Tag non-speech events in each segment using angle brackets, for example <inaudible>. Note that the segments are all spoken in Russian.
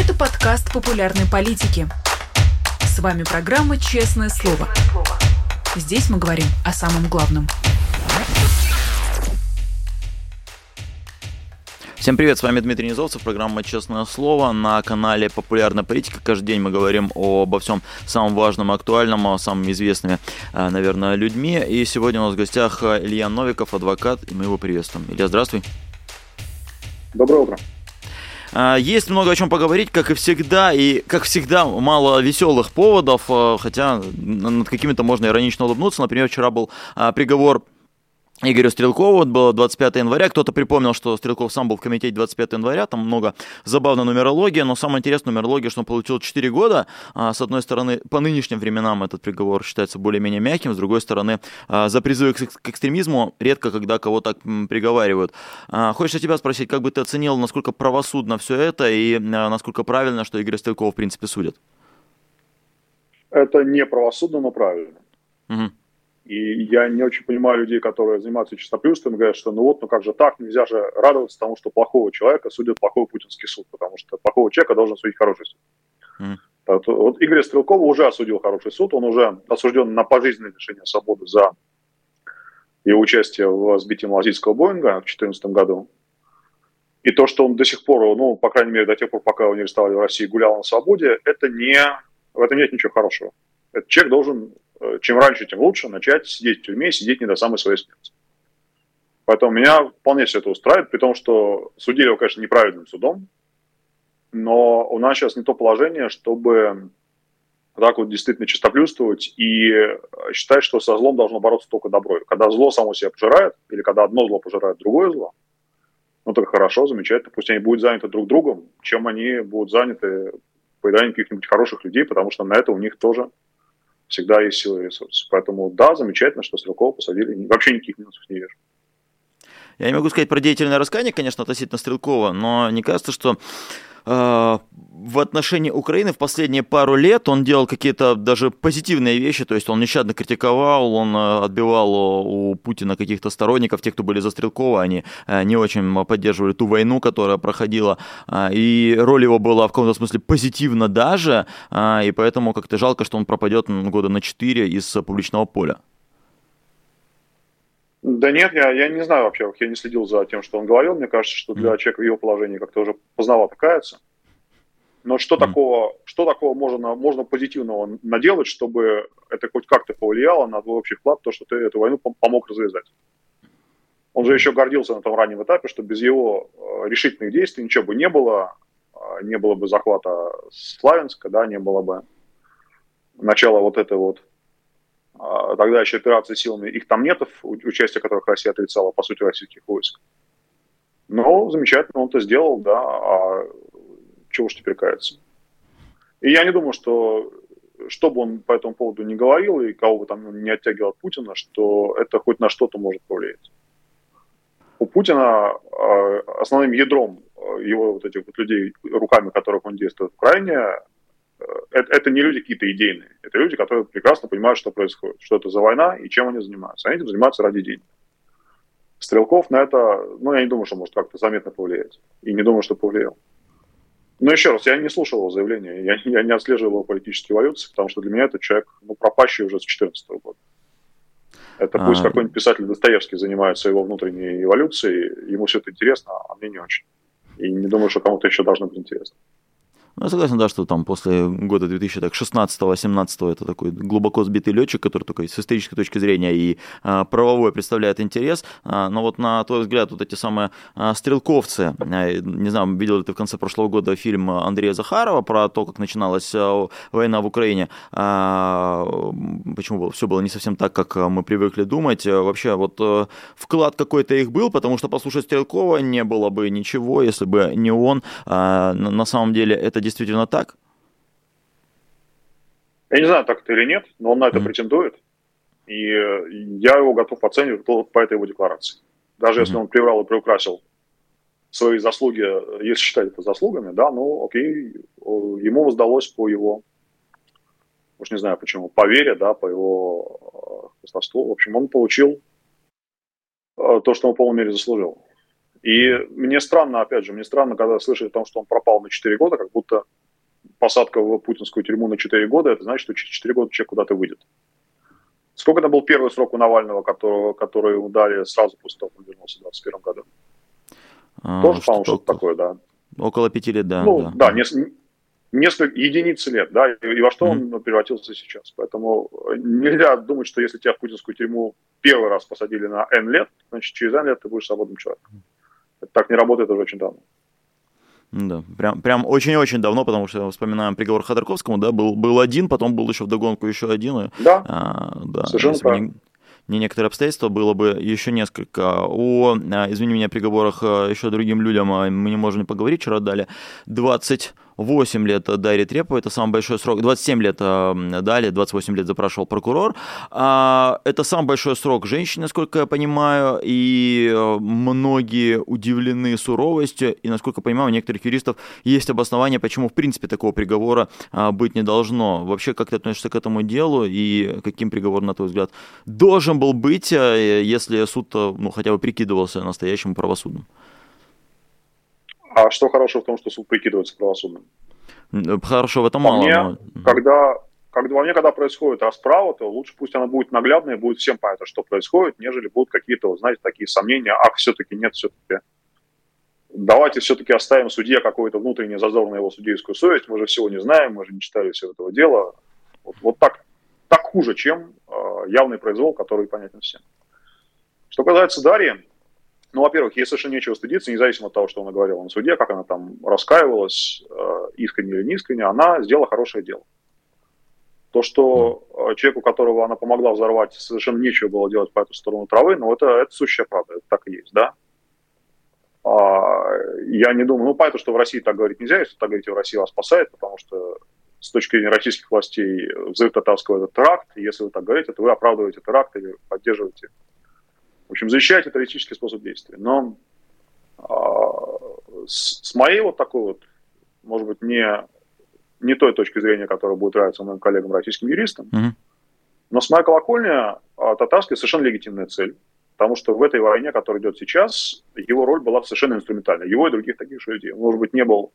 Это подкаст популярной политики. С вами программа «Честное слово». Здесь мы говорим о самом главном. Всем привет, с вами Дмитрий Низовцев, программа «Честное слово» на канале «Популярная политика». Каждый день мы говорим обо всем самом важном и актуальном, самыми известными, э, наверное, людьми. И сегодня у нас в гостях Илья Новиков, адвокат, и мы его приветствуем. Илья, здравствуй. Доброе утро. А, есть много о чем поговорить, как и всегда, и, как всегда, мало веселых поводов, э, хотя над какими-то можно иронично улыбнуться. Например, вчера был а, приговор Игорю Стрелкову, вот было 25 января, кто-то припомнил, что Стрелков сам был в комитете 25 января, там много забавной нумерологии, но самое интересное нумерология, что он получил 4 года, а, с одной стороны, по нынешним временам этот приговор считается более-менее мягким, с другой стороны, а, за призывы к экстремизму редко когда кого так приговаривают. А, хочется тебя спросить, как бы ты оценил, насколько правосудно все это и насколько правильно, что Игоря Стрелкова в принципе судят? Это не правосудно, но правильно. Угу. И я не очень понимаю людей, которые занимаются чистоплюством говорят, что ну вот, ну как же так, нельзя же радоваться тому, что плохого человека судит плохой путинский суд, потому что плохого человека должен судить хороший суд. Mm. Вот, Игорь Стрелкова уже осудил хороший суд, он уже осужден на пожизненное лишение свободы за его участие в сбитии малазийского Боинга в 2014 году. И то, что он до сих пор, ну, по крайней мере, до тех пор, пока его не арестовали в России, гулял на свободе, это не, в этом нет ничего хорошего. Этот человек должен чем раньше, тем лучше начать сидеть в тюрьме, сидеть не до самой своей смерти. Поэтому меня вполне все это устраивает, при том, что судили его, конечно, неправильным судом, но у нас сейчас не то положение, чтобы так вот действительно чистоплюствовать и считать, что со злом должно бороться только добро. Когда зло само себя пожирает, или когда одно зло пожирает другое зло, ну так хорошо, замечательно, пусть они будут заняты друг другом, чем они будут заняты поеданием каких-нибудь хороших людей, потому что на это у них тоже всегда есть силы и ресурсы. Поэтому да, замечательно, что Стрелкова посадили. Вообще никаких минусов не вижу. Я не могу сказать про деятельное раскаяние, конечно, относительно Стрелкова, но не кажется, что э, в отношении Украины в последние пару лет он делал какие-то даже позитивные вещи, то есть он нещадно критиковал, он э, отбивал у Путина каких-то сторонников, тех, кто были за Стрелкова, они э, не очень поддерживали ту войну, которая проходила, э, и роль его была в каком-то смысле позитивна даже, и поэтому как-то жалко, что он пропадет года на 4 из публичного поля. Да нет, я, я не знаю вообще, я не следил за тем, что он говорил. Мне кажется, что для человека в его положении как-то уже поздновато каяться. Но что mm. такого, что такого можно, можно позитивного наделать, чтобы это хоть как-то повлияло на твой общий вклад, то, что ты эту войну помог развязать? Он же еще гордился на том раннем этапе, что без его э, решительных действий ничего бы не было, а, не было бы захвата Славянска, да, не было бы начала вот этой вот тогда еще операции силами их там нет, участие которых Россия отрицала, по сути, российских войск. Но замечательно он это сделал, да, а чего уж теперь каяться. И я не думаю, что что бы он по этому поводу не говорил и кого бы там не оттягивал от Путина, что это хоть на что-то может повлиять. У Путина а, основным ядром его вот этих вот людей, руками которых он действует в Украине, это, это не люди какие-то идейные, это люди, которые прекрасно понимают, что происходит, что это за война и чем они занимаются. Они этим занимаются ради денег. Стрелков на это, ну, я не думаю, что может как-то заметно повлиять. И не думаю, что повлиял. Но еще раз, я не слушал его заявления, я, <laughs> я не отслеживал его политические эволюции, потому что для меня этот человек, ну, пропащий уже с 2014 года. Это а... пусть какой-нибудь писатель Достоевский занимается его внутренней эволюцией, ему все это интересно, а мне не очень. И не думаю, что кому-то еще должно быть интересно. Ну, я согласен, да, что там после года 2016-2017 это такой глубоко сбитый летчик, который только с исторической точки зрения и а, правовой представляет интерес. А, но вот на твой взгляд, вот эти самые а, стрелковцы, а, не знаю, видел ли ты в конце прошлого года фильм Андрея Захарова про то, как начиналась а, война в Украине, а, почему все было не совсем так, как мы привыкли думать. Вообще, вот а, вклад какой-то их был, потому что послушать Стрелкова не было бы ничего, если бы не он. А, на самом деле это действительно так? Я не знаю, так это или нет, но он на это mm-hmm. претендует. И я его готов оценивать по этой его декларации. Даже mm-hmm. если он приврал и приукрасил свои заслуги, если считать это заслугами, да, ну окей, ему воздалось по его, уж не знаю почему, по вере, да, по его хвостовству. В общем, он получил э, то, что он в полной мере заслужил. И мне странно, опять же, мне странно, когда слышать о том, что он пропал на 4 года, как будто посадка в путинскую тюрьму на 4 года, это значит, что через 4 года человек куда-то выйдет. Сколько это был первый срок у Навального, которого, который удали сразу после того, как он вернулся в 2021 году? А, Тоже, по-моему, что-то такое, да. Около пяти лет, да. Ну, да, да несколько, несколько единиц лет, да, и во что mm-hmm. он превратился сейчас. Поэтому нельзя думать, что если тебя в путинскую тюрьму первый раз посадили на N лет, значит, через N лет ты будешь свободным человеком. Так не работает уже очень давно. Да, прям, прям очень-очень давно, потому что вспоминаем приговор Ходорковскому, да, был, был один, потом был еще в догонку еще один. Да, а, да совершенно правильно не некоторые обстоятельства, было бы еще несколько. О, а, извини меня, приговорах а, еще другим людям а, мы не можем поговорить. Вчера дали 20 8 лет Дарье Треповой, это самый большой срок, 27 лет дали, 28 лет запрашивал прокурор. Это самый большой срок женщины, насколько я понимаю, и многие удивлены суровостью, и, насколько я понимаю, у некоторых юристов есть обоснование, почему, в принципе, такого приговора быть не должно. Вообще, как ты относишься к этому делу, и каким приговор, на твой взгляд, должен был быть, если суд ну, хотя бы прикидывался настоящим правосудным? А что хорошего в том, что суд прикидывается правосудным? Хорошо, в этом мало. Мне, но... когда, когда, во мне, когда происходит расправа, то лучше пусть она будет наглядная, будет всем понятно, что происходит, нежели будут какие-то, знаете, такие сомнения, ах, все-таки нет, все-таки давайте все-таки оставим судье какой-то внутренний зазор на его судейскую совесть, мы же всего не знаем, мы же не читали всего этого дела. Вот, вот так, так хуже, чем э, явный произвол, который понятен всем. Что касается Дарьи, ну, во-первых, ей совершенно нечего стыдиться, независимо от того, что она говорила на суде, как она там раскаивалась, э, искренне или не искренне, она сделала хорошее дело. То, что э, человеку, которого она помогла взорвать, совершенно нечего было делать по эту сторону травы, ну, это, это сущая правда, это так и есть, да. А, я не думаю, ну, понятно, что в России так говорить нельзя, если так говорите, в России вас спасает, потому что с точки зрения российских властей взрыв татарского – это теракт, и если вы так говорите, то вы оправдываете теракт или поддерживаете в общем, защищает террористический способ действия. Но а, с, с моей вот такой вот, может быть, не, не той точки зрения, которая будет нравиться моим коллегам российским юристам, mm-hmm. но с моей колокольни а, татарская совершенно легитимная цель. Потому что в этой войне, которая идет сейчас, его роль была совершенно инструментальной. Его и других таких же людей. Он, может быть, не был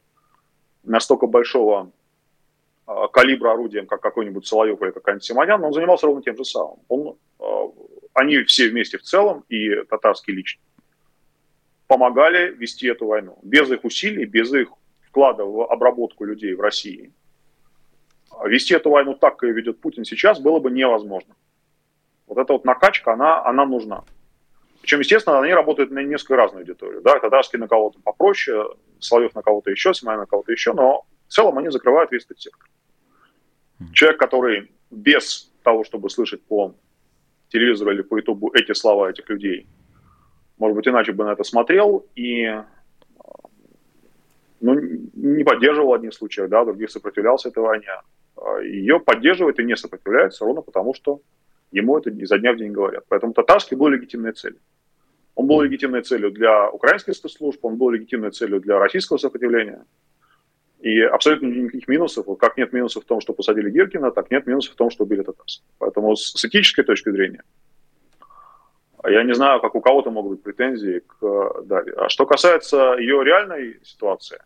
настолько большого а, калибра орудием, как какой-нибудь Соловьев или какой-нибудь Симонян, но он занимался ровно тем же самым. Он они все вместе в целом, и татарские лично, помогали вести эту войну. Без их усилий, без их вклада в обработку людей в России, вести эту войну так, как ее ведет Путин сейчас, было бы невозможно. Вот эта вот накачка, она, она нужна. Причем, естественно, они работают на несколько разную аудиторию. Да? Татарский на кого-то попроще, Соловьев на кого-то еще, Симай на кого-то еще, но в целом они закрывают весь этот сектор. Человек, который без того, чтобы слышать по телевизору или по ютубу эти слова этих людей, может быть, иначе бы на это смотрел и ну, не поддерживал в одних случаях, да, в других сопротивлялся этой войне. А Ее поддерживает и не сопротивляется ровно потому, что ему это изо дня в день говорят. Поэтому татарский был легитимной целью. Он был легитимной целью для украинских спецслужб, он был легитимной целью для российского сопротивления. И абсолютно никаких минусов. Как нет минусов в том, что посадили Гиркина, так нет минусов в том, что убили Татарса. Поэтому с, с этической точки зрения я не знаю, как у кого-то могут быть претензии к э, Дарье. А что касается ее реальной ситуации,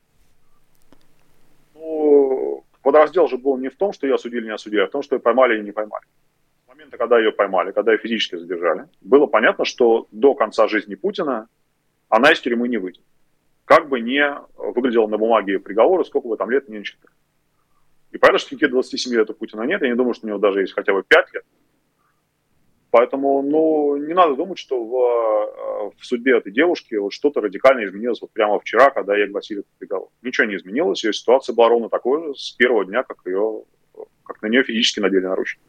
ну, подраздел же был не в том, что ее осудили, не осудили, а в том, что ее поймали или не поймали. С момента, когда ее поймали, когда ее физически задержали, было понятно, что до конца жизни Путина она из тюрьмы не выйдет как бы не выглядело на бумаге приговора, сколько бы там лет не читали. И понятно, что никаких 27 лет у Путина нет, я не думаю, что у него даже есть хотя бы 5 лет. Поэтому, ну, не надо думать, что в, э, в судьбе этой девушки вот что-то радикально изменилось вот прямо вчера, когда ей огласили этот приговор. Ничего не изменилось, ее ситуация была ровно такой же с первого дня, как, ее, как на нее физически надели наручники.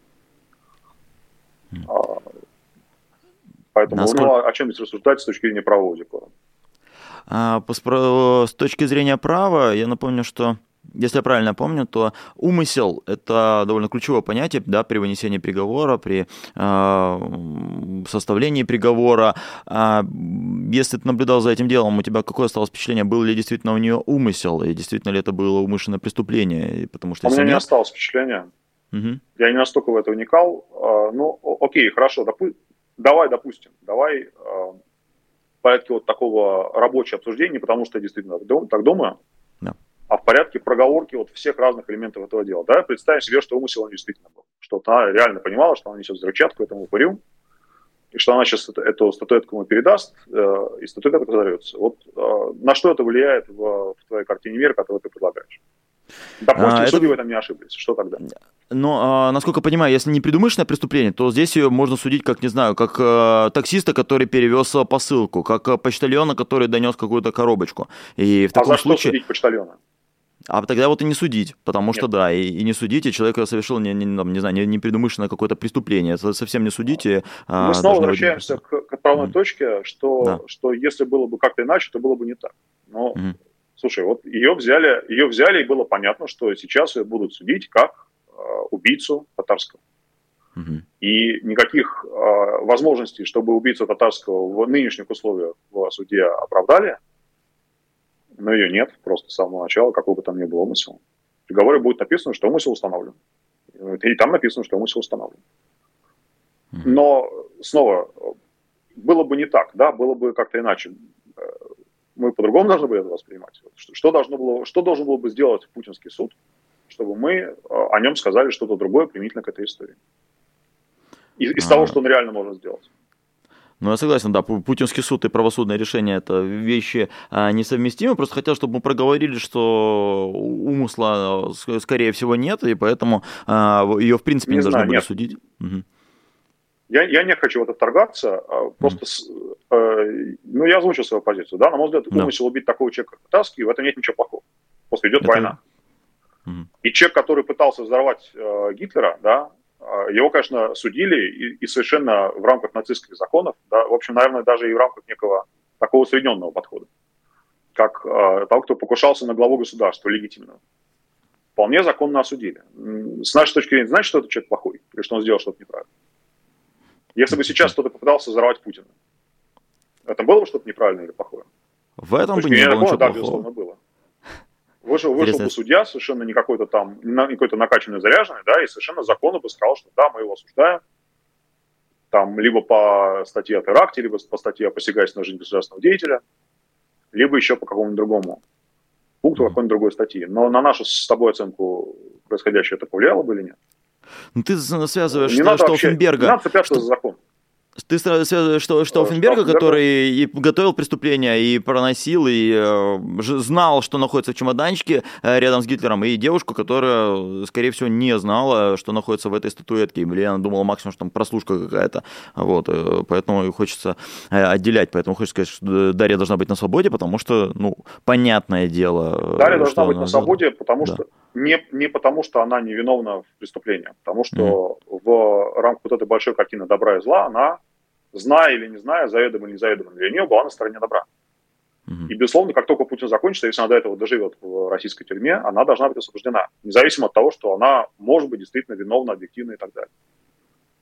Mm. Поэтому, Насколько... ну, о чем здесь рассуждать с точки зрения правового закона? А, с точки зрения права, я напомню, что если я правильно помню, то умысел – это довольно ключевое понятие да, при вынесении приговора, при э, составлении приговора. А если ты наблюдал за этим делом, у тебя какое осталось впечатление, был ли действительно у нее умысел, и действительно ли это было умышленное преступление? Потому что, у меня нет... не осталось впечатления. Угу. Я не настолько в это уникал. Ну, окей, хорошо, допу... давай допустим, давай порядке вот такого рабочего обсуждения, потому что я действительно так думаю, да. а в порядке проговорки вот всех разных элементов этого дела. Да, представим себе, что умысел он действительно был. Что она реально понимала, что она несет взрывчатку этому упырю, и что она сейчас эту статуэтку ему передаст, э, и статуэтка разорвется. Вот э, на что это влияет в, в твоей картине мира, которую ты предлагаешь? Допустим, а, судьи это... в этом не ошиблись. Что тогда? Но, а, насколько понимаю, если не предумышленное преступление, то здесь ее можно судить, как, не знаю, как а, таксиста, который перевез посылку, как а, почтальона, который донес какую-то коробочку. И в а таком за случае... что судить почтальона? А тогда вот и не судить, потому Нет. что да, и, и не судите, человек совершил не, не, не знаю, не, непредумышленное какое-то преступление, совсем не судите. А, Мы снова возвращаемся к, к отправной mm. точке, что, да. что если было бы как-то иначе, то было бы не так. Но mm. Слушай, вот ее взяли, ее взяли, и было понятно, что сейчас ее будут судить как э, убийцу татарского. Угу. И никаких э, возможностей, чтобы убийцу татарского в нынешних условиях в суде оправдали, но ее нет просто с самого начала, какой бы там ни был умысел. В приговоре будет написано, что умысел установлен. И там написано, что умысел установлен. Но снова, было бы не так, да, было бы как-то иначе мы по-другому должны были это воспринимать. Что, что, должно было, что должен был бы сделать путинский суд, чтобы мы э, о нем сказали что-то другое применительно к этой истории? Из, из а... того, что он реально может сделать. Ну, я согласен, да, путинский суд и правосудное решение – это вещи а, несовместимы. Просто хотел, чтобы мы проговорили, что умысла, э, скорее всего, нет, и поэтому а, ее, в принципе, не, не знаю, должны были нет. судить. Угу. Я, я не хочу в это вторгаться, а просто, mm. э, ну, я озвучил свою позицию, да, на мой взгляд, умысел да. убить такого человека Таски, в этом нет ничего плохого. Просто идет это... война. Mm. И человек, который пытался взорвать э, Гитлера, да, э, его, конечно, судили и, и совершенно в рамках нацистских законов, да, в общем, наверное, даже и в рамках некого такого усредненного подхода, как э, того, кто покушался на главу государства легитимного. Вполне законно осудили. С нашей точки зрения, значит, что этот человек плохой, или что он сделал что-то неправильно. Если бы сейчас кто-то попытался взорвать Путина, это было бы что-то неправильное или плохое? В этом бы не было ничего да, безусловно, было. Вышел, вышел бы судья, совершенно не какой-то там, не какой-то накачанный, заряженный, да, и совершенно законно бы сказал, что да, мы его осуждаем, там, либо по статье о теракте, либо по статье о посягательстве на жизнь государственного деятеля, либо еще по какому-нибудь другому пункту, какой-нибудь другой статьи. Но на нашу с тобой оценку происходящее это повлияло бы или нет? Ну, ты связываешь не что, Штауфенберга... Не надо цепляться что... за закон. Ты связываешь что, Штауфенберга, который и готовил преступление, и проносил, и э, знал, что находится в чемоданчике э, рядом с Гитлером, и девушку, которая, скорее всего, не знала, что находится в этой статуэтке, или она думала максимум, что там прослушка какая-то, вот, э, поэтому хочется э, отделять, поэтому хочется сказать, что Дарья должна быть на свободе, потому что, ну, понятное дело... Дарья должна быть на свободе, потому да. что не, не потому, что она невиновна в преступлении, а потому что mm. в рамках вот этой большой картины добра и зла она, зная или не зная, заведомо или не заведомо для нее, была на стороне добра. И, безусловно, как только Путин закончится, если она до этого доживет в российской тюрьме, она должна быть освобождена, независимо от того, что она может быть действительно виновна, объективна и так далее.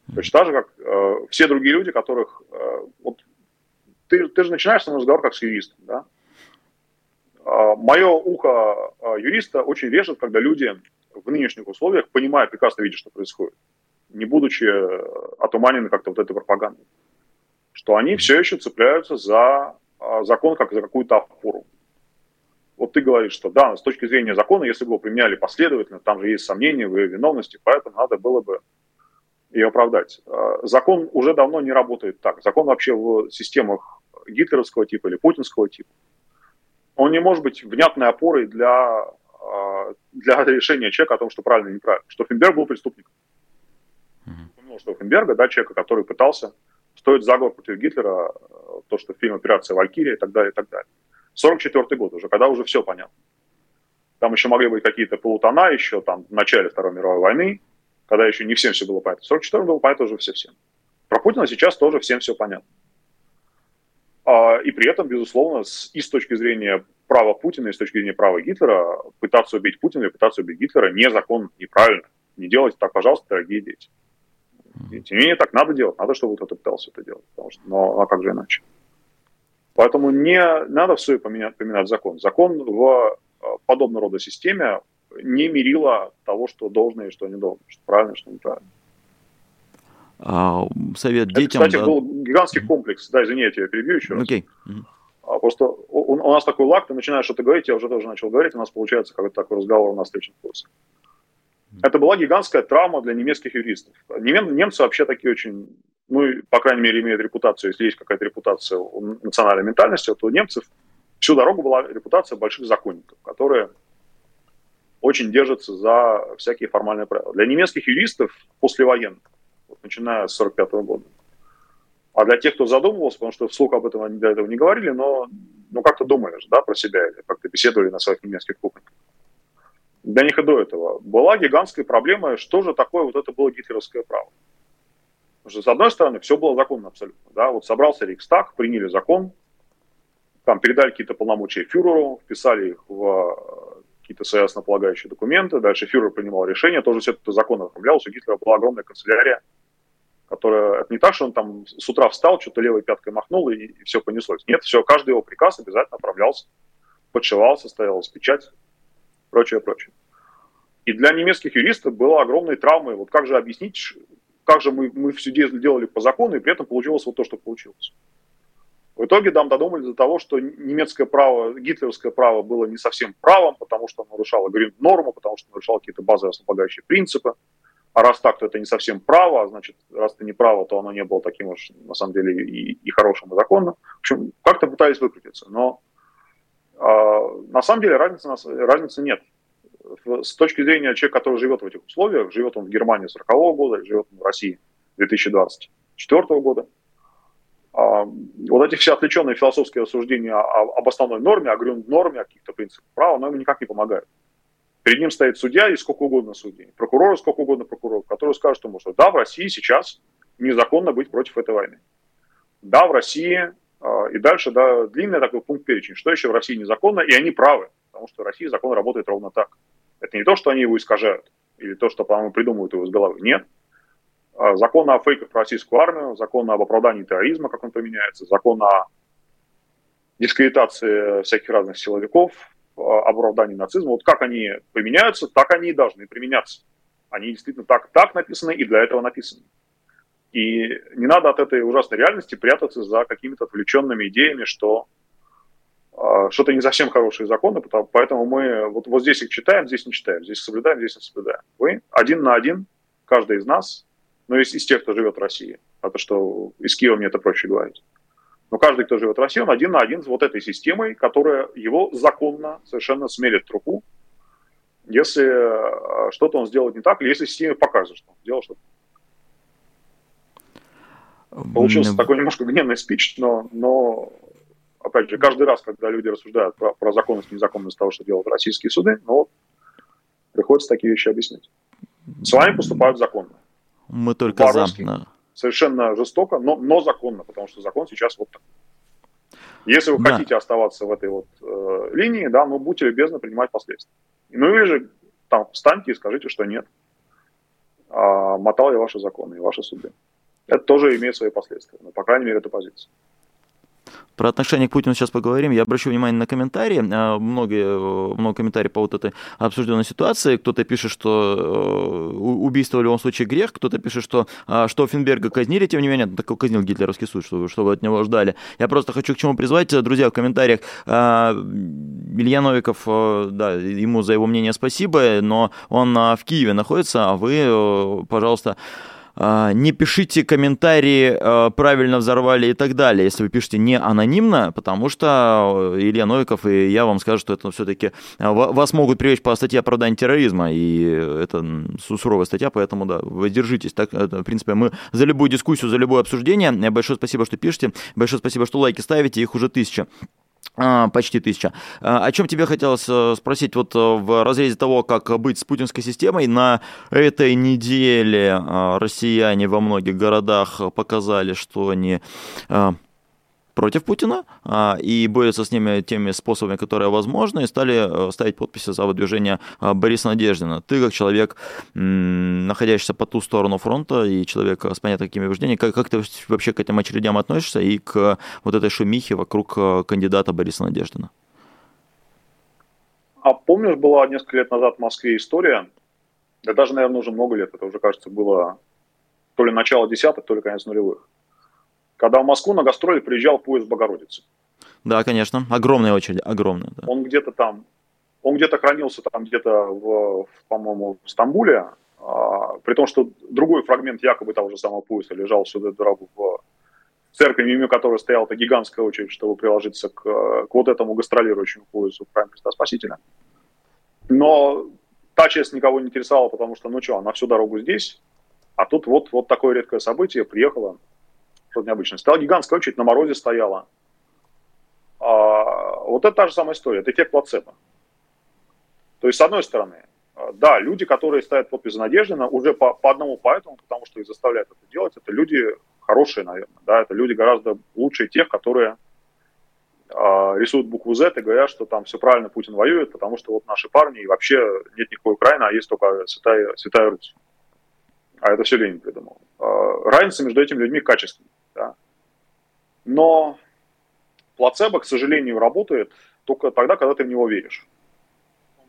Mm-hmm. Точно так же, как э, все другие люди, которых... Э, вот, ты, ты же начинаешь свой разговор как с юристом, да? А, Мое ухо а, юриста очень режет, когда люди в нынешних условиях, понимая, прекрасно видят, что происходит, не будучи э, отуманены как-то вот этой пропагандой, что они все еще цепляются за а, закон как за какую-то опору. Вот ты говоришь, что да, с точки зрения закона, если бы его применяли последовательно, там же есть сомнения в ее виновности, поэтому надо было бы ее оправдать. Закон уже давно не работает так. Закон вообще в системах гитлеровского типа или путинского типа он не может быть внятной опорой для, а, для решения человека о том, что правильно и неправильно. Что Финберг был преступником. Mm-hmm. Что Финберга, да, человека, который пытался стоить заговор против Гитлера, то, что фильм «Операция Валькирия» и так далее, и так далее. 44 год уже, когда уже все понятно. Там еще могли быть какие-то полутона еще там в начале Второй мировой войны, когда еще не всем все было понятно. В 44 было понятно уже все всем. Про Путина сейчас тоже всем все понятно. А, и при этом, безусловно, с, и с точки зрения права Путина, и с точки зрения права Гитлера, пытаться убить Путина и пытаться убить Гитлера незаконно, неправильно. Не делайте так, пожалуйста, дорогие дети. И, тем не менее, так надо делать. Надо, чтобы кто-то пытался это делать. Потому что, но а как же иначе? Поэтому не надо все поменять, поменять закон. Закон в а, подобного рода системе не мерило того, что должно и что не должно, что правильно, что неправильно. а, совет Это, детям. Кстати, да. был гигантский комплекс. Да, извини, я тебя перебью еще раз. Окей. А просто у, у нас такой лак, ты начинаешь что-то говорить, я уже тоже начал говорить, у нас получается какой-то такой разговор на встречном курсе. Это была гигантская травма для немецких юристов. Нем, немцы вообще такие очень, ну, по крайней мере, имеют репутацию, если есть какая-то репутация у национальной ментальности, то у немцев всю дорогу была репутация больших законников, которые очень держатся за всякие формальные правила. Для немецких юристов послевоенных, вот, начиная с 1945 года, а для тех, кто задумывался, потому что вслух об этом они до этого не говорили, но ну, как-то думали же, да, про себя, или как-то беседовали на своих немецких кухнях. Для них и до этого была гигантская проблема, что же такое вот это было гитлеровское право. Потому что, с одной стороны, все было законно абсолютно. Да? Вот собрался Рейхстаг, приняли закон, там передали какие-то полномочия фюреру, вписали их в какие-то свои основополагающие документы, дальше фюрер принимал решение, тоже все это законно оформлялось, у Гитлера была огромная канцелярия, которая, это не так, что он там с утра встал, что-то левой пяткой махнул и, и все понеслось. Нет, все, каждый его приказ обязательно отправлялся, подшивался, стоялась печать, прочее, прочее. И для немецких юристов было огромной травмой. Вот как же объяснить, как же мы, мы все делали по закону, и при этом получилось вот то, что получилось. В итоге нам додумались до того, что немецкое право, гитлеровское право было не совсем правом, потому что нарушало норму, потому что нарушало какие-то базовые основополагающие принципы. А раз так, то это не совсем право, а значит, раз это не право, то оно не было таким уж, на самом деле, и, и хорошим, и законным. В общем, как-то пытались выкрутиться. Но на самом деле разницы, разницы нет. С точки зрения человека, который живет в этих условиях, живет он в Германии 40 -го года, живет он в России 2024 года, вот эти все отвлеченные философские рассуждения об основной норме, о норме, о каких-то принципах права, но ему никак не помогают. Перед ним стоит судья и сколько угодно судей, прокурор сколько угодно прокуроров, которые скажут ему, что да, в России сейчас незаконно быть против этой войны. Да, в России, и дальше, да, длинный такой пункт перечень, что еще в России незаконно, и они правы, потому что в России закон работает ровно так. Это не то, что они его искажают, или то, что, по-моему, придумывают его из головы. Нет, а, закон о фейках про российскую армию, закон об оправдании терроризма, как он поменяется, закон о дискредитации всяких разных силовиков, а, об оправдании нацизма. Вот как они применяются, так они и должны применяться. Они действительно так, так написаны и для этого написаны. И не надо от этой ужасной реальности прятаться за какими-то отвлеченными идеями, что э, что-то не совсем хорошие законы, потому, поэтому мы вот, вот здесь их читаем, здесь не читаем, здесь соблюдаем, здесь не соблюдаем. Вы один на один, каждый из нас ну, из, из тех, кто живет в России. А то, что из Киева мне это проще говорить. Но каждый, кто живет в России, он один на один с вот этой системой, которая его законно совершенно смелит труху, если э, что-то он сделает не так, или если системе покажет, что он сделал что-то. Получился такой немножко гневный спич, но, но опять же, каждый раз, когда люди рассуждают про, про законность и незаконность того, что делают российские суды, ну, вот, приходится такие вещи объяснять. С вами поступают законно. Мы только за. Да. Совершенно жестоко, но, но законно, потому что закон сейчас вот так. Если вы да. хотите оставаться в этой вот э, линии, да, ну будьте любезны принимать последствия. Ну или же там встаньте и скажите, что нет. А, мотал я ваши законы и ваши суды. Это тоже имеет свои последствия. Но, по крайней мере, это позиция. Про отношение к Путину сейчас поговорим. Я обращу внимание на комментарии. А, много, много комментариев по вот этой обсужденной ситуации. Кто-то пишет, что э, убийство в любом случае грех. Кто-то пишет, что, а, что Финберга казнили, тем не менее, так казнил гитлеровский суд, что, что вы от него ждали. Я просто хочу к чему призвать, друзья, в комментариях. А, Илья Новиков, э, да, ему за его мнение спасибо, но он в Киеве находится, а вы, э, пожалуйста, не пишите комментарии, а, правильно взорвали и так далее, если вы пишете не анонимно, потому что э, Илья Новиков и я вам скажу, что это все-таки а, вас могут привлечь по статье оправдания терроризма, и это суровая статья, поэтому, да, вы держитесь. Так, в принципе, мы за любую дискуссию, за любое обсуждение. Большое спасибо, что пишете, большое спасибо, что лайки ставите, их уже тысяча. А, почти тысяча. А, о чем тебе хотелось э, спросить вот э, в разрезе того, как быть с путинской системой? На этой неделе а, россияне во многих городах показали, что они против Путина а, и борются с ними теми способами, которые возможны, и стали э, ставить подписи за выдвижение а, Бориса Надеждина. Ты как человек, находящийся по ту сторону фронта и человек с понятными такими убеждениями, как, как ты вообще к этим очередям относишься и к вот этой шумихе вокруг э, кандидата Бориса Надеждина? А помнишь, была несколько лет назад в Москве история, да даже, наверное, уже много лет, это уже, кажется, было то ли начало десятых, то ли конец нулевых. Когда в Москву на гастроли приезжал поезд Богородицы. Да, конечно. Огромная очередь, огромная. Да. Он где-то там, он где-то хранился там где-то, в, по-моему, в Стамбуле, а, при том, что другой фрагмент якобы того же самого поезда лежал сюда дорогу в церкви, мимо которой стояла эта гигантская очередь, чтобы приложиться к, к вот этому гастролирующему поезду в храме Христа Спасителя. Но та часть никого не интересовала, потому что, ну что, она всю дорогу здесь, а тут вот, вот такое редкое событие, приехала, что-то необычное. Стояла гигантская очередь, на морозе стояла. А, вот это та же самая история, это эффект плацебо. То есть, с одной стороны, да, люди, которые ставят подпись за Надеждина, уже по, по одному поэтому, потому что их заставляют это делать, это люди хорошие, наверное, да, это люди гораздо лучше тех, которые э, рисуют букву Z и говорят, что там все правильно, Путин воюет, потому что вот наши парни, и вообще нет никакой Украины, а есть только Святая, Святая Русь. А это все Ленин придумал. Э, разница между этими людьми качественная, да. Но плацебо, к сожалению, работает только тогда, когда ты в него веришь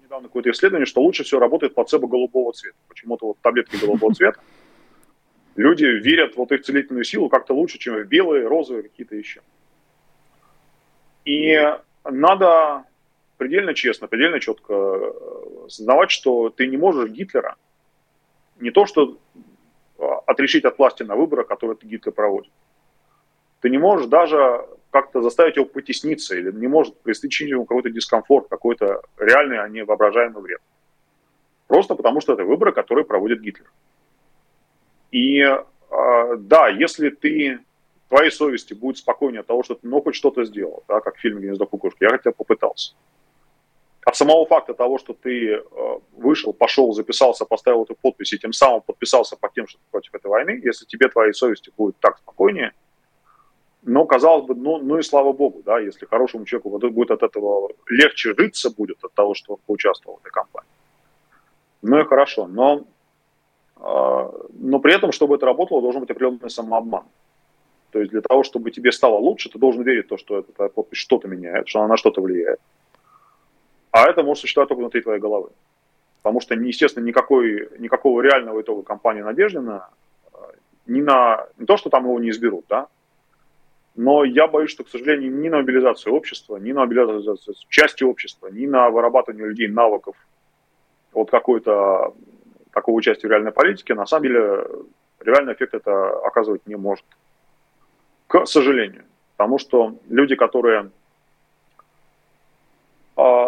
недавно какое-то исследование, что лучше всего работает плацебо голубого цвета. Почему-то вот таблетки голубого цвета. Люди верят вот их целительную силу как-то лучше, чем в белые, розовые, какие-то еще. И надо предельно честно, предельно четко э, осознавать, что ты не можешь Гитлера не то что э, отрешить от власти на выборах, которые Гитлер проводит. Ты не можешь даже как-то заставить его потесниться или не может причинить ему какой-то дискомфорт, какой-то реальный, а не воображаемый вред. Просто потому, что это выборы, которые проводит Гитлер. И э, да, если ты твоей совести будет спокойнее от того, что ты ну, хоть что-то сделал, да, как в фильме «Гнездо кукушки», я хотя бы попытался. От самого факта того, что ты э, вышел, пошел, записался, поставил эту подпись и тем самым подписался под тем, что ты против этой войны, если тебе твоей совести будет так спокойнее – но, казалось бы, ну, ну и слава богу, да, если хорошему человеку будет от этого легче житься будет от того, что он поучаствовал в этой кампании. Ну и хорошо, но, э, но при этом, чтобы это работало, должен быть определенный самообман. То есть для того, чтобы тебе стало лучше, ты должен верить в то, что эта подпись что-то меняет, что она на что-то влияет. А это может существовать только внутри твоей головы. Потому что, естественно, никакой, никакого реального итога кампании Надеждина а, ни на не то, что там его не изберут, да, но я боюсь, что, к сожалению, ни на мобилизацию общества, ни на мобилизацию части общества, ни на вырабатывание людей навыков вот какой-то такого участия в реальной политике, на самом деле реальный эффект это оказывать не может. К сожалению. Потому что люди, которые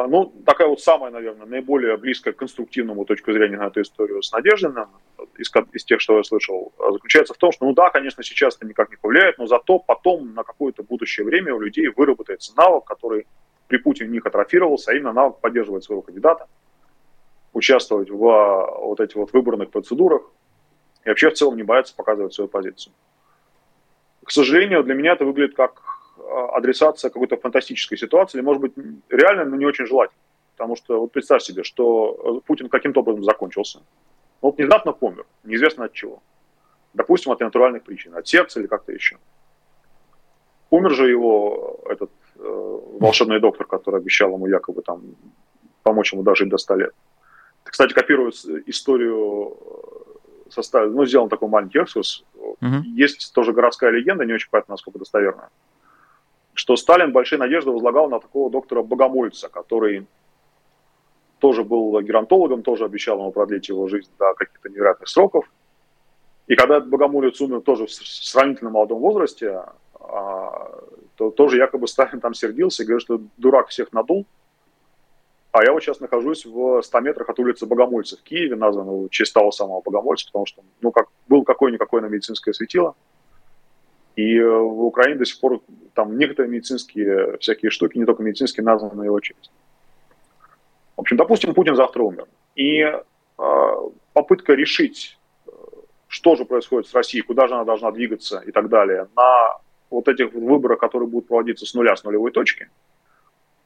ну, такая вот самая, наверное, наиболее близкая к конструктивному точку зрения на эту историю с Надеждиным, из, из тех, что я слышал, заключается в том, что, ну да, конечно, сейчас это никак не повлияет, но зато потом на какое-то будущее время у людей выработается навык, который при Путине у них атрофировался, а именно навык поддерживать своего кандидата, участвовать в а, вот этих вот выборных процедурах и вообще в целом не бояться показывать свою позицию. К сожалению, для меня это выглядит как а, адресация какой-то фантастической ситуации, или, может быть, реально, но не очень желательно. Потому что вот представь себе, что э, Путин каким-то образом закончился. Вот внезапно помер, неизвестно от чего. Допустим, от натуральных причин, от сердца или как-то еще. Умер же его этот э, волшебный доктор, который обещал ему якобы там помочь ему дожить до 100 лет. Кстати, копирует историю э, составил, ну, сделан такой маленький экскурс. Uh-huh. Есть тоже городская легенда, не очень понятно, насколько достоверная что Сталин большие надежды возлагал на такого доктора Богомольца, который тоже был геронтологом, тоже обещал ему продлить его жизнь до каких-то невероятных сроков. И когда этот Богомолец умер тоже в сравнительно молодом возрасте, а, то тоже якобы Сталин там сердился и говорит, что дурак всех надул. А я вот сейчас нахожусь в 100 метрах от улицы Богомольца в Киеве, названного в честь того самого Богомольца, потому что ну, как, был какой-никакой на медицинское светило – и э, в Украине до сих пор там некоторые медицинские всякие штуки, не только медицинские, названы на его честь. В общем, допустим, Путин завтра умер. И э, попытка решить, э, что же происходит с Россией, куда же она должна двигаться и так далее, на вот этих выборах, которые будут проводиться с нуля, с нулевой точки,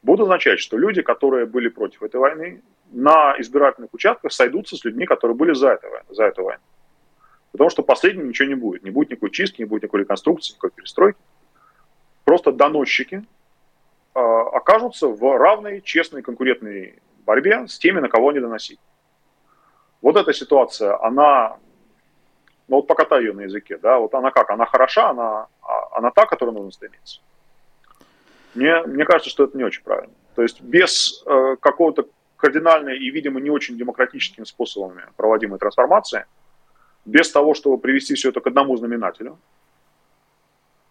будет означать, что люди, которые были против этой войны, на избирательных участках сойдутся с людьми, которые были за, это, за эту войну. Потому что последним ничего не будет. Не будет никакой чистки, не будет никакой реконструкции, никакой перестройки. Просто доносчики э, окажутся в равной, честной, конкурентной борьбе с теми, на кого они доносить. Вот эта ситуация, она но вот покатай ее на языке, да, вот она как, она хороша, она, а, она та, которой нужно стремиться. Мне, мне кажется, что это не очень правильно. То есть без э, какого-то кардинальной и, видимо, не очень демократическими способами проводимой трансформации, без того, чтобы привести все это к одному знаменателю,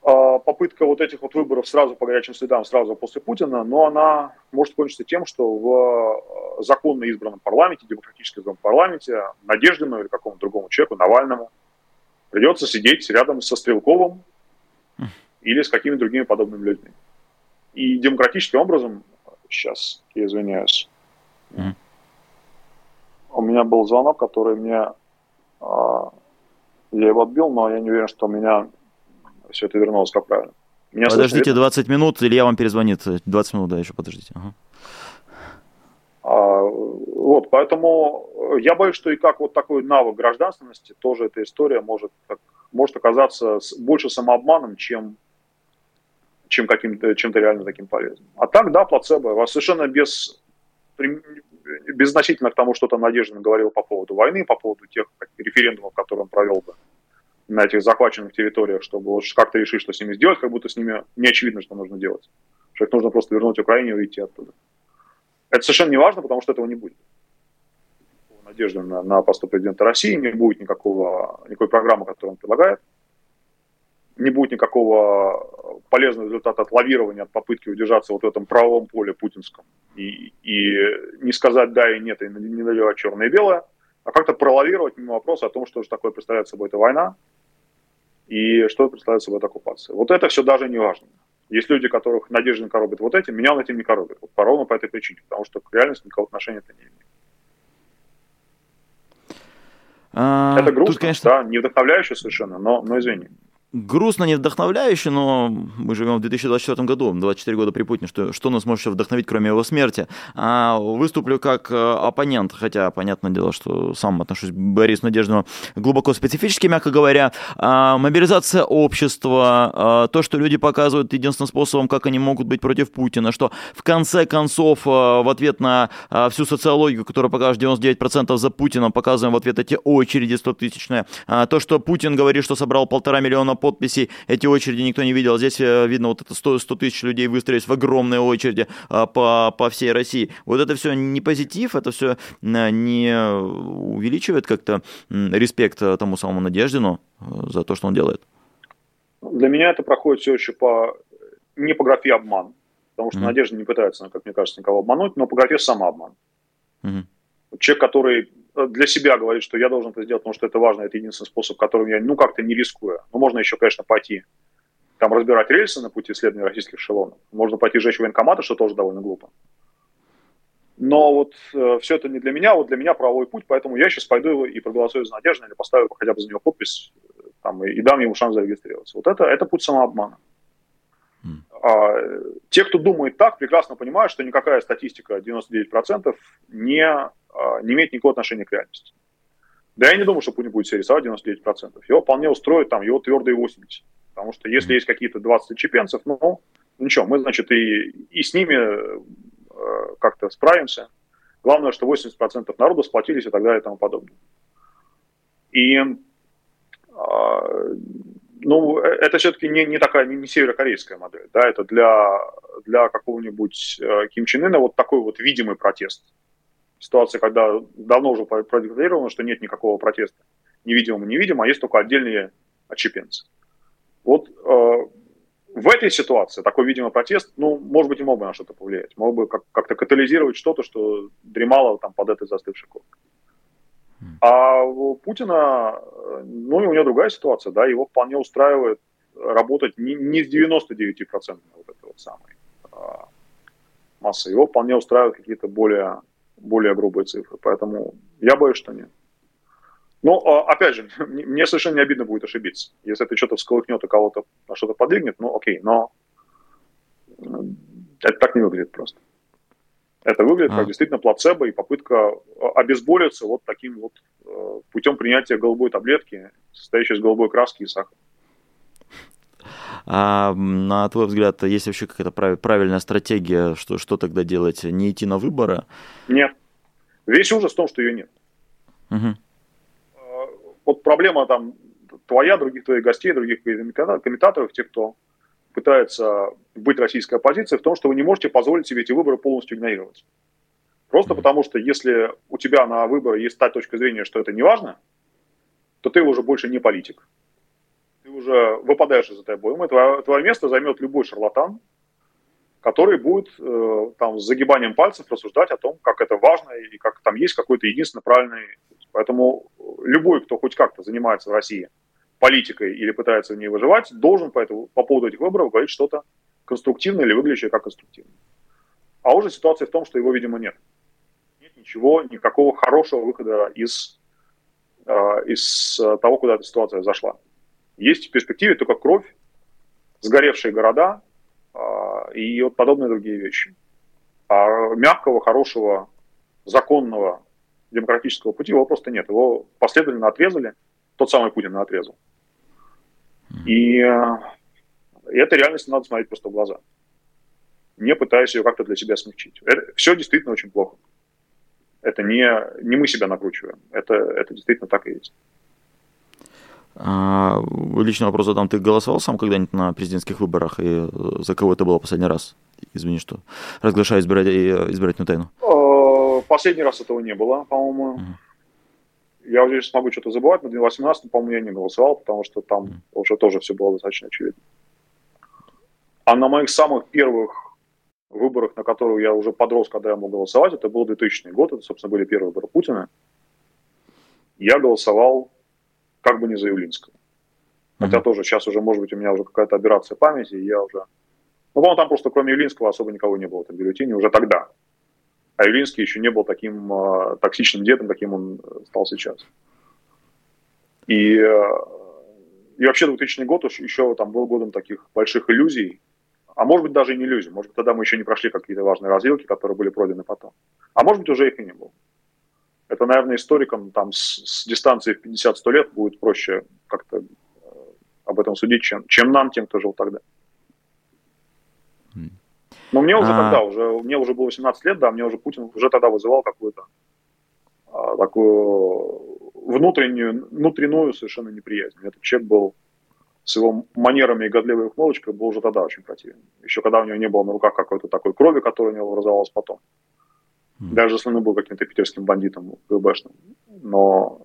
а, попытка вот этих вот выборов сразу по горячим следам, сразу после Путина, но она может кончиться тем, что в э, законно избранном парламенте, демократически избранном парламенте Надеждину или какому-то другому человеку, Навальному, придется сидеть рядом со Стрелковым или с какими-то другими подобными людьми. И демократическим образом, сейчас я извиняюсь, mm. у меня был звонок, который мне, а, я его отбил, но я не уверен, что у меня все это вернулось как правильно. Меня Подождите слышно, 20 минут, или я вам перезвонит. 20 минут, да, еще подождите. Ага. А, вот, поэтому я боюсь, что и как вот такой навык гражданственности, тоже эта история может, может оказаться больше самообманом, чем, чем каким-то, чем-то реально таким полезным. А так, да, плацебо, вас совершенно без, безносительно к тому, что там Надежда говорил по поводу войны, по поводу тех референдумов, которые он провел бы на этих захваченных территориях, чтобы как-то решить, что с ними сделать, как будто с ними не очевидно, что нужно делать. Что их нужно просто вернуть Украине и уйти оттуда. Это совершенно не важно, потому что этого не будет. Надежды на, на посту президента России, не будет никакого, никакой программы, которую он предлагает, не будет никакого полезного результата от лавирования, от попытки удержаться вот в этом правовом поле путинском и, и не сказать да и нет, и не наливать черное и белое, а как-то пролавировать мимо вопроса о том, что же такое представляет собой эта война, и что представляет собой эта оккупация. Вот это все даже не важно. Есть люди, которых Надежда коробит вот этим, меня он этим не коробит. Вот по ровно по этой причине, потому что к реальности никакого отношения это не имеет. А, это грустно, Тут, конечно... да, не вдохновляюще совершенно, но, но извини грустно, не вдохновляюще, но мы живем в 2024 году, 24 года при Путине, что, что нас может вдохновить, кроме его смерти. А выступлю как э, оппонент, хотя, понятное дело, что сам отношусь к Борису Надеждину глубоко специфически, мягко говоря. А, мобилизация общества, а, то, что люди показывают единственным способом, как они могут быть против Путина, что в конце концов а, в ответ на а, всю социологию, которая покажет 99% за Путина, показываем в ответ эти очереди 100-тысячные, а, то, что Путин говорит, что собрал полтора миллиона подписей, эти очереди никто не видел. Здесь э, видно вот это 100, 100 тысяч людей выстроились в огромные очереди э, по, по всей России. Вот это все не позитив, это все э, не увеличивает как-то респект тому самому Надеждину за то, что он делает? Для меня это проходит все еще по не по графе обман, потому что mm-hmm. Надежда не пытается, как мне кажется, никого обмануть, но по графе самообман. Mm-hmm. Человек, который для себя говорит, что я должен это сделать, потому что это важно, это единственный способ, которым я, ну, как-то не рискую. Ну, можно еще, конечно, пойти там разбирать рельсы на пути исследования российских эшелонов. Можно пойти жечь военкоматы, что тоже довольно глупо. Но вот э, все это не для меня, вот для меня правовой путь, поэтому я сейчас пойду и проголосую за Надежду или поставлю хотя бы за него подпись там, и, и дам ему шанс зарегистрироваться. Вот это, это путь самообмана. А, те, кто думает так, прекрасно понимают, что никакая статистика 99% не а, не имеет никакого отношения к реальности. Да я не думаю, что Путин будет себе рисовать 99%. Его вполне устроит там его твердые 80%. Потому что если есть какие-то 20 чепенцев, ну, ничего, мы, значит, и, и с ними э, как-то справимся. Главное, что 80% народа сплотились и так далее и тому подобное. И э, ну, это все-таки не, не такая, не, не северокорейская модель. Да, это для, для какого-нибудь э, Ким Чен Ына вот такой вот видимый протест ситуация, когда давно уже продекларировано, что нет никакого протеста невидимого невидимо, а есть только отдельные отщепенцы. Вот э, в этой ситуации такой видимый протест, ну, может быть, и мог бы на что-то повлиять, мог бы как- как-то катализировать что-то, что дремало там под этой застывшей коркой. А у Путина, э, ну, у него другая ситуация, да, его вполне устраивает работать не, не с 99% вот этой вот самой а, массы, его вполне устраивают какие-то более более грубые цифры. Поэтому я боюсь, что нет. Но, а, опять же, <laughs> мне совершенно не обидно будет ошибиться. Если это что-то всколыхнет и кого-то на что-то подвигнет, ну окей, но это так не выглядит просто. Это выглядит а. как действительно плацебо и попытка а, обезболиться вот таким вот э, путем принятия голубой таблетки, состоящей из голубой краски и сахара. А на твой взгляд, есть вообще какая-то правильная стратегия, что, что тогда делать? Не идти на выборы? Нет. Весь ужас в том, что ее нет. Угу. Вот проблема там твоя, других твоих гостей, других комментаторов, тех, кто пытается быть российской оппозицией, в том, что вы не можете позволить себе эти выборы полностью игнорировать. Просто потому, что если у тебя на выборы есть та точка зрения, что это не важно, то ты уже больше не политик. Ты уже выпадаешь из этой обоймы. Твое, твое место займет любой шарлатан, который будет э, там с загибанием пальцев рассуждать о том, как это важно и как там есть какой-то единственно правильный. Поэтому любой, кто хоть как-то занимается в России политикой или пытается в ней выживать, должен по, этому, по поводу этих выборов говорить что-то конструктивное или выглядящее как конструктивное. А уже ситуация в том, что его, видимо, нет. Нет ничего, никакого хорошего выхода из, э, из того, куда эта ситуация зашла. Есть в перспективе только кровь, сгоревшие города э, и вот подобные другие вещи. А мягкого, хорошего, законного демократического пути его просто нет. Его последовательно отрезали – тот самый Путин отрезал. И, э, и этой реальности надо смотреть просто в глаза, не пытаясь ее как-то для себя смягчить. Это, все действительно очень плохо. Это не, не мы себя накручиваем, это, это действительно так и есть. А, личный вопрос задам. Ты голосовал сам когда-нибудь на президентских выборах? И э, за кого это было последний раз? Извини, что разглашаю избирать, э, избирательную тайну. Последний раз этого не было, по-моему. Uh-huh я уже сейчас могу что-то забывать, но в 2018, по-моему, я не голосовал, потому что там уже тоже все было достаточно очевидно. А на моих самых первых выборах, на которых я уже подрос, когда я мог голосовать, это был 2000 год, это, собственно, были первые выборы Путина, я голосовал как бы не за Юлинского. Хотя mm-hmm. тоже сейчас уже, может быть, у меня уже какая-то операция памяти, и я уже... Ну, по-моему, там просто кроме Юлинского особо никого не было в этом бюллетене уже тогда. А Явлинский еще не был таким э, токсичным дедом, каким он э, стал сейчас. И, э, и вообще 2000 год еще там был годом таких больших иллюзий, а может быть даже и не иллюзий, может быть тогда мы еще не прошли какие-то важные развилки, которые были пройдены потом. А может быть уже их и не было. Это, наверное, историкам там с, с дистанции в 50-100 лет будет проще как-то э, об этом судить, чем, чем нам, тем, кто жил тогда. Но мне уже а... тогда, уже, мне уже было 18 лет, да, мне уже Путин уже тогда вызывал какую-то а, такую внутреннюю, внутреннюю совершенно неприязнь. Этот человек был с его манерами и годливой ухмылочкой был уже тогда очень противен. Еще когда у него не было на руках какой-то такой крови, которая у него образовалась потом. Mm. Даже если он был каким-то питерским бандитом ГБшным. Но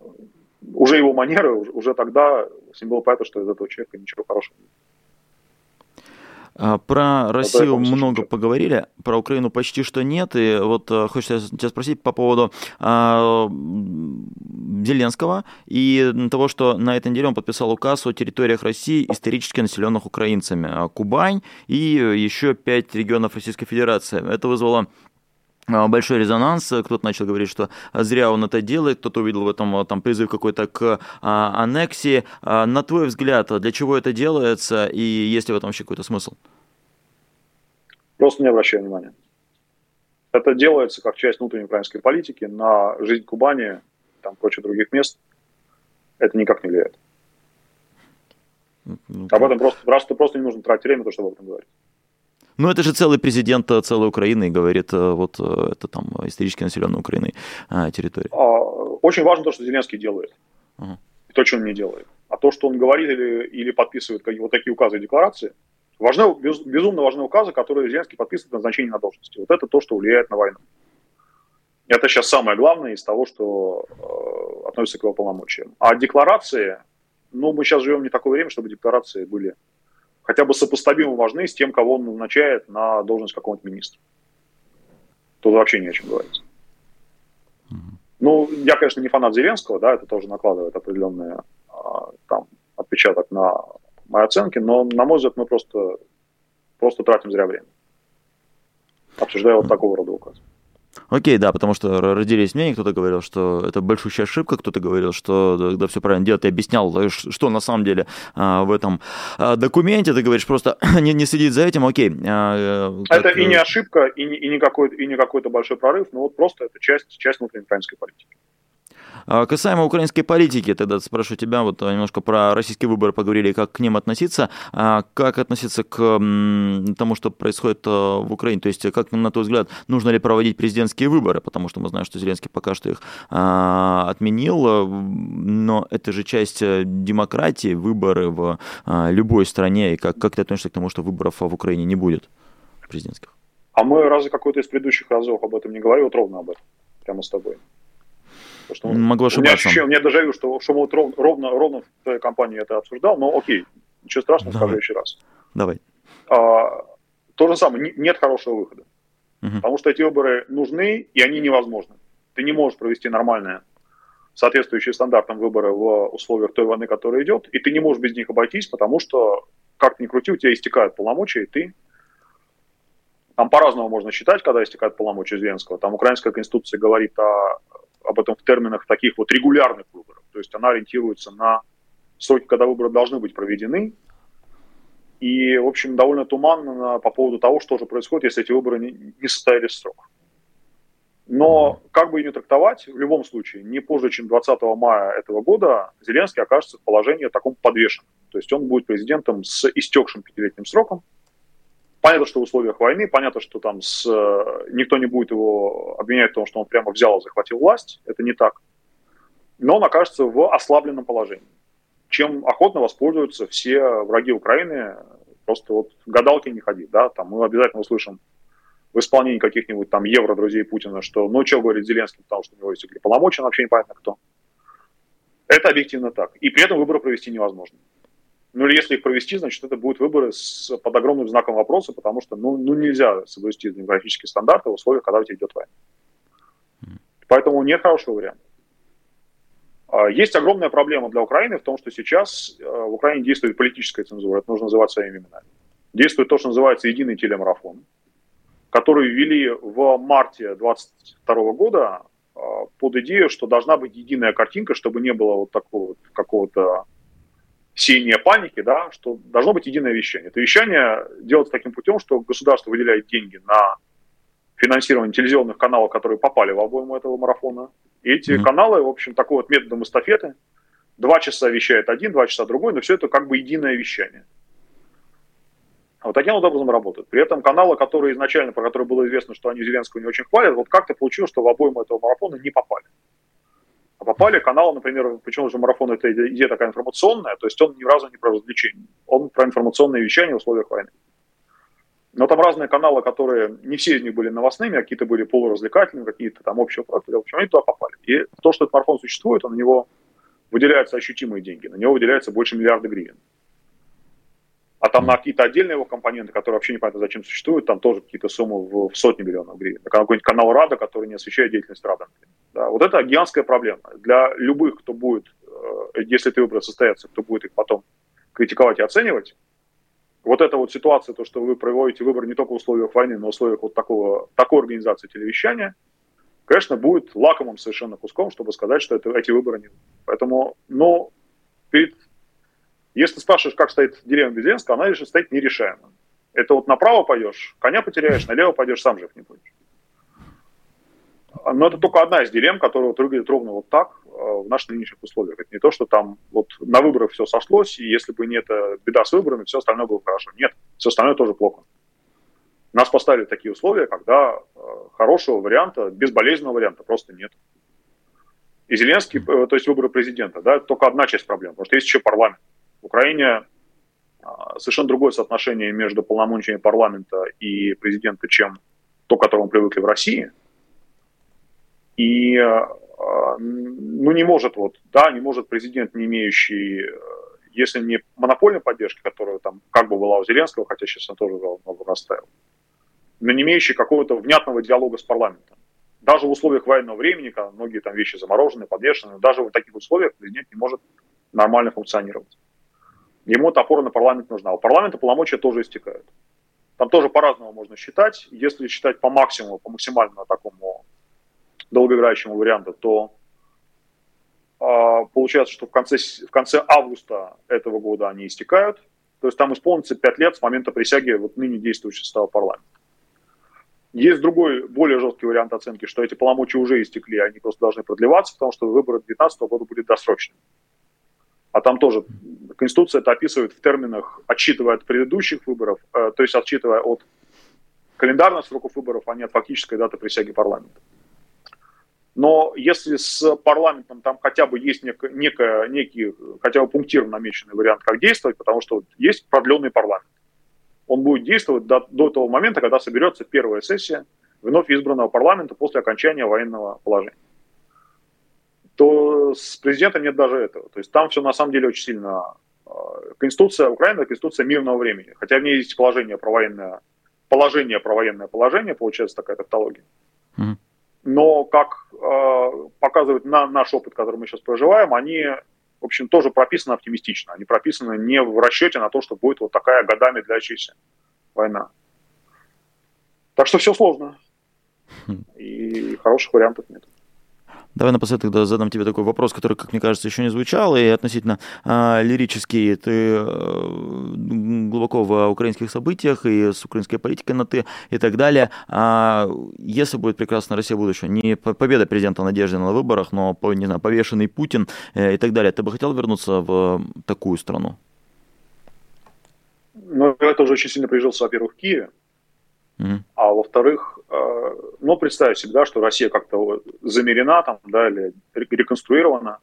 уже его манеры, уже, уже тогда с ним было понятно, что из этого человека ничего хорошего нет. А, про Россию много поговорили, про Украину почти что нет. И вот э, хочется тебя спросить по поводу а, Зеленского и того, что на этой неделе он подписал указ о территориях России, исторически населенных украинцами. А, Кубань и еще пять регионов Российской Федерации. Это вызвало большой резонанс, кто-то начал говорить, что зря он это делает, кто-то увидел в этом там, призыв какой-то к а, аннексии. А, на твой взгляд, для чего это делается и есть ли в этом вообще какой-то смысл? Просто не обращаю внимания. Это делается как часть внутренней украинской политики на жизнь Кубани, там, прочих других мест. Это никак не влияет. Ну, Об этом просто, просто, просто не нужно тратить время, то, чтобы об этом говорить. Ну, это же целый президент э, целой Украины и говорит, э, вот э, это там исторически населенная Украиной территория. А, очень важно то, что Зеленский делает. Uh-huh. И то, что он не делает. А то, что он говорит или, или подписывает вот такие указы и декларации, важны, без, безумно важны указы, которые Зеленский подписывает на назначение на должности. Вот это то, что влияет на войну. Это сейчас самое главное из того, что э, относится к его полномочиям. А декларации, ну, мы сейчас живем не такое время, чтобы декларации были хотя бы сопоставимо важны с тем, кого он назначает на должность какого-нибудь министра. Тут вообще не о чем говорить. Ну, я, конечно, не фанат Зеленского, да, это тоже накладывает определенный а, там отпечаток на мои оценки, но, на мой взгляд, мы просто, просто тратим зря время, обсуждая вот такого рода указы. Окей, да, потому что родились мнения, кто-то говорил, что это большущая ошибка, кто-то говорил, что да, все правильно делать. Я объяснял, что на самом деле а, в этом а, документе. Ты говоришь, просто <clears throat> не, не следить за этим, окей. А, как... Это и не ошибка, и не, и, не какой, и не какой-то большой прорыв, но вот просто это часть, часть внутренней украинской политики. А касаемо украинской политики, тогда спрошу тебя, вот немножко про российские выборы поговорили, как к ним относиться, а как относиться к тому, что происходит э, в Украине, то есть как, на твой взгляд, нужно ли проводить президентские выборы, потому что мы знаем, что Зеленский пока что их а, отменил, э, но это же часть э, демократии, выборы в любой стране, и как, как ты относишься к тому, что выборов в Украине не будет президентских? А мы разве какой-то из предыдущих разов об этом не говорил? Вот ровно об этом, прямо с тобой. Что Могу ошибаться. У меня у меня дежавю, что, что вот ровно, ровно, ровно в твоей компании это обсуждал, но окей, ничего страшного, Давай. скажу еще раз. Давай. А, то же самое, нет хорошего выхода. Угу. Потому что эти выборы нужны, и они невозможны. Ты не можешь провести нормальные, соответствующие стандартам выборы в условиях той войны, которая идет, и ты не можешь без них обойтись, потому что, как ни крути, у тебя истекают полномочия, и ты там по-разному можно считать, когда истекают полномочия Зеленского. Там украинская конституция говорит о, об этом в терминах таких вот регулярных выборов. То есть она ориентируется на сроки, когда выборы должны быть проведены. И, в общем, довольно туманно по поводу того, что же происходит, если эти выборы не, не состоялись в срок. Но как бы не трактовать, в любом случае, не позже, чем 20 мая этого года Зеленский окажется в положении таком подвешенном. То есть он будет президентом с истекшим пятилетним сроком, Понятно, что в условиях войны, понятно, что там с, э, никто не будет его обвинять в том, что он прямо взял и захватил власть. Это не так. Но он окажется в ослабленном положении, чем охотно воспользуются все враги Украины. Просто вот гадалки не ходи, да, там мы обязательно услышим в исполнении каких-нибудь там евро друзей Путина, что ну что говорит Зеленский, потому что у него истекли полномочия, вообще непонятно кто. Это объективно так. И при этом выборы провести невозможно. Ну или если их провести, значит, это будут выборы с, под огромным знаком вопроса, потому что ну, ну нельзя соблюсти демографические стандарты в условиях, когда у тебя идет война. Поэтому нет хорошего варианта. А, есть огромная проблема для Украины в том, что сейчас э, в Украине действует политическая цензура, это нужно называть своими именами. Действует то, что называется единый телемарафон, который ввели в марте 2022 года а, под идею, что должна быть единая картинка, чтобы не было вот такого вот какого-то сеяния паники, да, что должно быть единое вещание. Это вещание делается таким путем, что государство выделяет деньги на финансирование телевизионных каналов, которые попали в обойму этого марафона. И эти mm-hmm. каналы, в общем, такой вот методом эстафеты, два часа вещает один, два часа другой, но все это как бы единое вещание. Вот таким вот образом работают. При этом каналы, которые изначально, про которые было известно, что они Зеленского не очень хвалят, вот как-то получилось, что в обойму этого марафона не попали. А попали каналы, например, почему же марафон это идея такая информационная, то есть он ни разу не про развлечение, он про информационное вещание в условиях войны. Но там разные каналы, которые, не все из них были новостными, а какие-то были полуразвлекательными, какие-то там общего профиля, в общем, они туда попали. И то, что этот марафон существует, он на него выделяются ощутимые деньги, на него выделяется больше миллиарда гривен. А там на какие-то отдельные его компоненты, которые вообще непонятно зачем существуют, там тоже какие-то суммы в, в сотни миллионов гривен. Какой-нибудь канал Рада, который не освещает деятельность Рада. Да, вот это гигантская проблема. Для любых, кто будет, э, если эти выборы состоятся, кто будет их потом критиковать и оценивать, вот эта вот ситуация, то, что вы проводите выборы не только в условиях войны, но в условиях вот такого, такой организации телевещания, конечно, будет лакомым совершенно куском, чтобы сказать, что это, эти выборы не... Поэтому, ну, перед если спрашиваешь, как стоит деревня Безенска, она лишь стоит нерешаемо. Это вот направо пойдешь, коня потеряешь, налево пойдешь, сам жив не будешь. Но это только одна из деревень, которая вот выглядит ровно вот так э, в наших нынешних условиях. Это не то, что там вот на выборах все сошлось, и если бы не эта беда с выборами, все остальное было хорошо. Нет, все остальное тоже плохо. Нас поставили такие условия, когда э, хорошего варианта, безболезненного варианта просто нет. И Зеленский, э, то есть выборы президента, да, это только одна часть проблем, потому что есть еще парламент. В Украине а, совершенно другое соотношение между полномочиями парламента и президента, чем то, к которому привыкли в России. И а, ну, не может вот, да, не может президент, не имеющий, если не монопольной поддержки, которая там как бы была у Зеленского, хотя сейчас он тоже много расставил, но не имеющий какого-то внятного диалога с парламентом. Даже в условиях военного времени, когда многие там вещи заморожены, подвешены, даже в таких условиях президент не может нормально функционировать. Ему эта опора на парламент нужна. У парламента полномочия тоже истекают. Там тоже по-разному можно считать. Если считать по максимуму, по максимально такому долгоиграющему варианту, то э, получается, что в конце, в конце августа этого года они истекают. То есть там исполнится 5 лет с момента присяги вот ныне действующего состава парламента. Есть другой, более жесткий вариант оценки, что эти полномочия уже истекли, они просто должны продлеваться, потому что выборы 2019 года будут досрочными. А там тоже Конституция это описывает в терминах, отсчитывая от предыдущих выборов, э, то есть отсчитывая от календарных сроков выборов, а не от фактической даты присяги парламента. Но если с парламентом там хотя бы есть нек, некая, некий, хотя бы пунктирно намеченный вариант, как действовать, потому что есть продленный парламент. Он будет действовать до, до того момента, когда соберется первая сессия вновь избранного парламента после окончания военного положения. То с президентом нет даже этого. То есть там все на самом деле очень сильно... Э, конституция Украины – конституция мирного времени. Хотя в ней есть положение про военное, положение про военное положение, получается такая тавтология. Mm-hmm но, как э, показывает на, наш опыт, который мы сейчас проживаем, они, в общем, тоже прописаны оптимистично. Они прописаны не в расчете на то, что будет вот такая годами длящаяся война. Так что все сложно. Хм. И хороших вариантов нет. Давай напоследок тогда задам тебе такой вопрос, который, как мне кажется, еще не звучал, и относительно а, лирический. Ты а, глубоко в украинских событиях и с украинской политикой на ты и так далее. А если будет прекрасная Россия будущего, не победа президента Надежды на выборах, но, не знаю, повешенный Путин э, и так далее, ты бы хотел вернуться в такую страну? Ну, это уже очень сильно прижился, во-первых, в Киеве. А во-вторых, э, ну, представить себе, да, что Россия как-то замерена там, да, или реконструирована.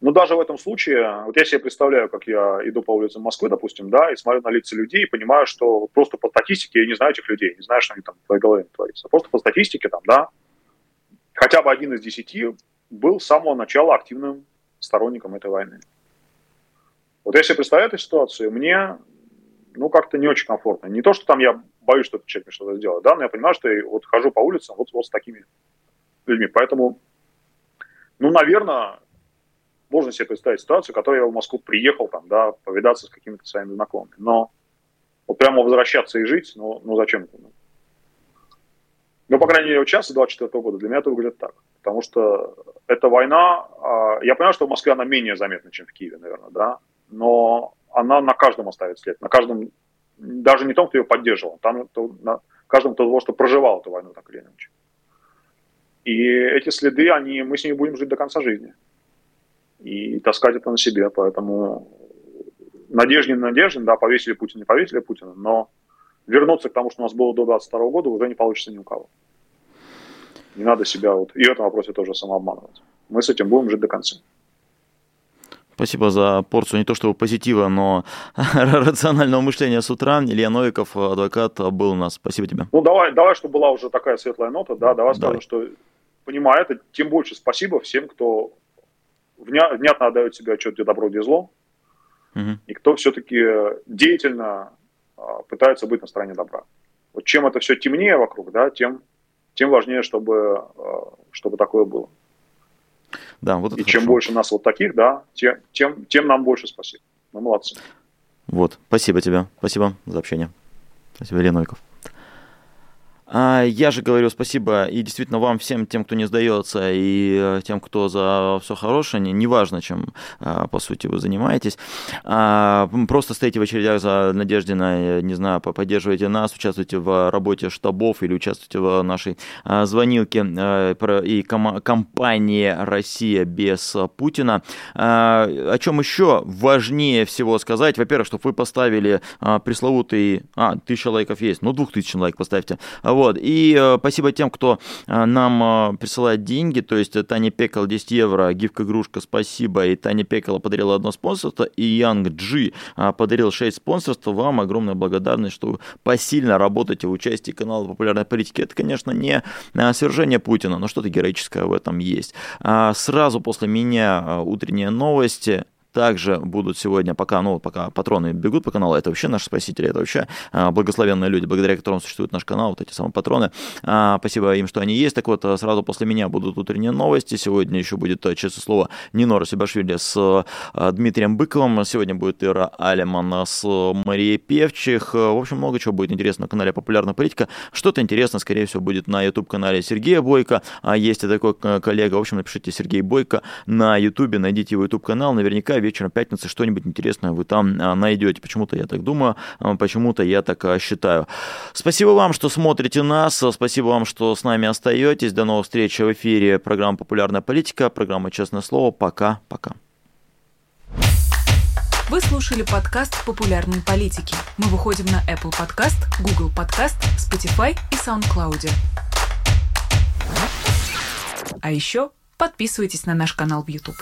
Но даже в этом случае, вот я себе представляю, как я иду по улицам Москвы, допустим, да, и смотрю на лица людей и понимаю, что просто по статистике я не знаю этих людей, не знаю, что они там в твоей голове творится. Просто по статистике там, да, хотя бы один из десяти был с самого начала активным сторонником этой войны. Вот если представляю эту ситуацию, мне ну, как-то не очень комфортно. Не то, что там я боюсь, что этот человек мне что-то сделает, да, но я понимаю, что я вот хожу по улицам вот, вот с такими людьми. Поэтому, ну, наверное, можно себе представить ситуацию, в которой я в Москву приехал, там, да, повидаться с какими-то своими знакомыми. Но вот прямо возвращаться и жить, ну, ну зачем это? Ну, по крайней мере, вот сейчас, 24 года, для меня это выглядит так. Потому что эта война, а, я понимаю, что в Москве она менее заметна, чем в Киеве, наверное, да, но она на каждом оставит след, на каждом, даже не том, кто ее поддерживал, там то, на каждом того, что проживал эту войну так или иначе. И эти следы, они, мы с ними будем жить до конца жизни. И таскать это на себе, поэтому надежден, надежден, да, повесили Путина, не повесили Путина, но вернуться к тому, что у нас было до 22 года, уже не получится ни у кого. Не надо себя вот и в этом вопросе тоже самообманывать. Мы с этим будем жить до конца. Спасибо за порцию не то чтобы позитива, но <laughs> рационального мышления с утра. Илья Новиков, адвокат, был у нас. Спасибо тебе. Ну, давай, давай, чтобы была уже такая светлая нота, да, давай, давай. скажем, что, понимая это, тем больше спасибо всем, кто внятно отдает себе отчет, где добро, где зло, угу. и кто все-таки деятельно а, пытается быть на стороне добра. Вот чем это все темнее вокруг, да, тем, тем важнее, чтобы, а, чтобы такое было. Да, вот И хорошо. чем больше нас вот таких, да, тем, тем, тем нам больше спасибо. Мы молодцы. Вот, спасибо тебе. Спасибо за общение. Спасибо, Илья Новиков. А, я же говорю спасибо и действительно вам всем, тем, кто не сдается, и э, тем, кто за все хорошее, неважно, чем а, по сути вы занимаетесь. А, просто стоите в очередях за Надеждиной, не знаю, поддерживайте нас, участвуйте в работе штабов или участвуйте в нашей звонилке и компании «Россия без Путина». О чем еще важнее всего сказать? Во-первых, чтобы вы поставили пресловутый... А, тысяча лайков есть, ну, двух тысяч лайков поставьте вот. И э, спасибо тем, кто э, нам э, присылает деньги. То есть Таня Пекал 10 евро, гифка игрушка, спасибо. И Таня Пекала подарила одно спонсорство. И Янг Джи подарил 6 спонсорств. Вам огромная благодарность, что вы посильно работаете в участии канала популярной политики. Это, конечно, не свержение Путина, но что-то героическое в этом есть. Сразу после меня утренние новости также будут сегодня, пока, ну, пока патроны бегут по каналу, это вообще наши спасители, это вообще а, благословенные люди, благодаря которым существует наш канал, вот эти самые патроны. А, спасибо им, что они есть. Так вот, сразу после меня будут утренние новости. Сегодня еще будет, честное слово, Нинора Сибашвили с Дмитрием Быковым. Сегодня будет Ира Алиман с Марией Певчих. В общем, много чего будет интересно на канале Популярная политика. Что-то интересно, скорее всего, будет на YouTube-канале Сергея Бойко. А есть и такой коллега. В общем, напишите Сергей Бойко на YouTube, найдите его YouTube-канал. Наверняка вечером пятницы что-нибудь интересное вы там найдете. Почему-то я так думаю, почему-то я так считаю. Спасибо вам, что смотрите нас, спасибо вам, что с нами остаетесь. До новых встреч в эфире программы «Популярная политика», программа «Честное слово». Пока-пока. Вы слушали подкаст «Популярные политики». Мы выходим на Apple Podcast, Google Podcast, Spotify и SoundCloud. А еще подписывайтесь на наш канал в YouTube.